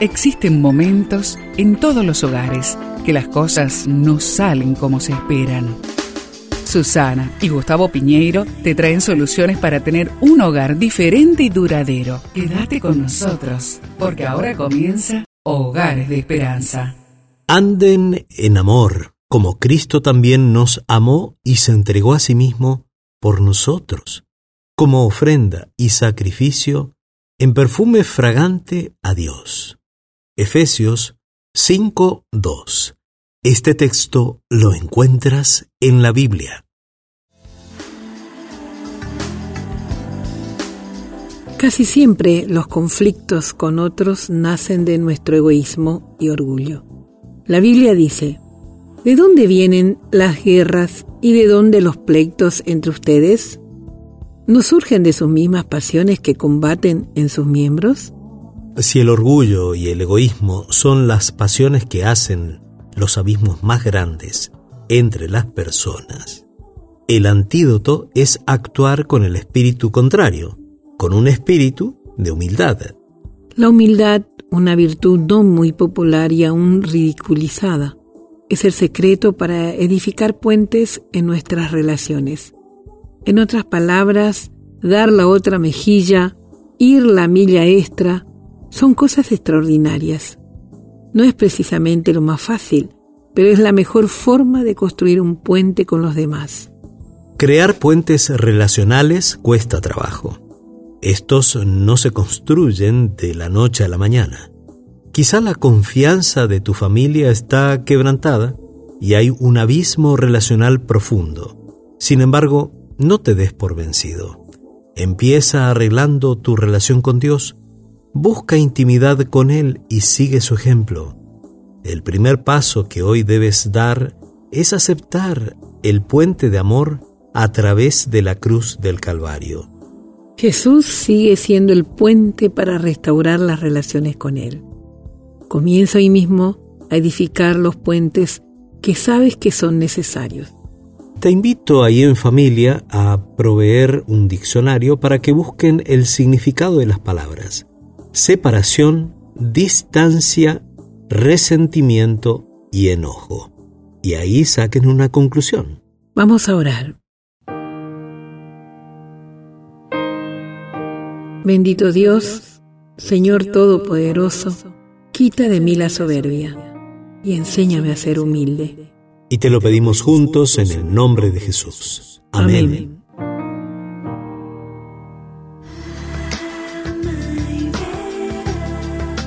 Existen momentos en todos los hogares que las cosas no salen como se esperan. Susana y Gustavo Piñeiro te traen soluciones para tener un hogar diferente y duradero. Quédate con nosotros, porque ahora comienza Hogares de Esperanza. Anden en amor, como Cristo también nos amó y se entregó a sí mismo por nosotros, como ofrenda y sacrificio en perfume fragante a Dios. Efesios 5:2. Este texto lo encuentras en la Biblia. Casi siempre los conflictos con otros nacen de nuestro egoísmo y orgullo. La Biblia dice, ¿de dónde vienen las guerras y de dónde los pleitos entre ustedes? ¿No surgen de sus mismas pasiones que combaten en sus miembros? Si el orgullo y el egoísmo son las pasiones que hacen los abismos más grandes entre las personas, el antídoto es actuar con el espíritu contrario, con un espíritu de humildad. La humildad, una virtud no muy popular y aún ridiculizada, es el secreto para edificar puentes en nuestras relaciones. En otras palabras, dar la otra mejilla, ir la milla extra, son cosas extraordinarias. No es precisamente lo más fácil, pero es la mejor forma de construir un puente con los demás. Crear puentes relacionales cuesta trabajo. Estos no se construyen de la noche a la mañana. Quizá la confianza de tu familia está quebrantada y hay un abismo relacional profundo. Sin embargo, no te des por vencido. Empieza arreglando tu relación con Dios Busca intimidad con Él y sigue su ejemplo. El primer paso que hoy debes dar es aceptar el puente de amor a través de la cruz del Calvario. Jesús sigue siendo el puente para restaurar las relaciones con Él. Comienza hoy mismo a edificar los puentes que sabes que son necesarios. Te invito ahí en familia a proveer un diccionario para que busquen el significado de las palabras separación, distancia, resentimiento y enojo. Y ahí saquen una conclusión. Vamos a orar. Bendito Dios, Señor Todopoderoso, quita de mí la soberbia y enséñame a ser humilde. Y te lo pedimos juntos en el nombre de Jesús. Amén.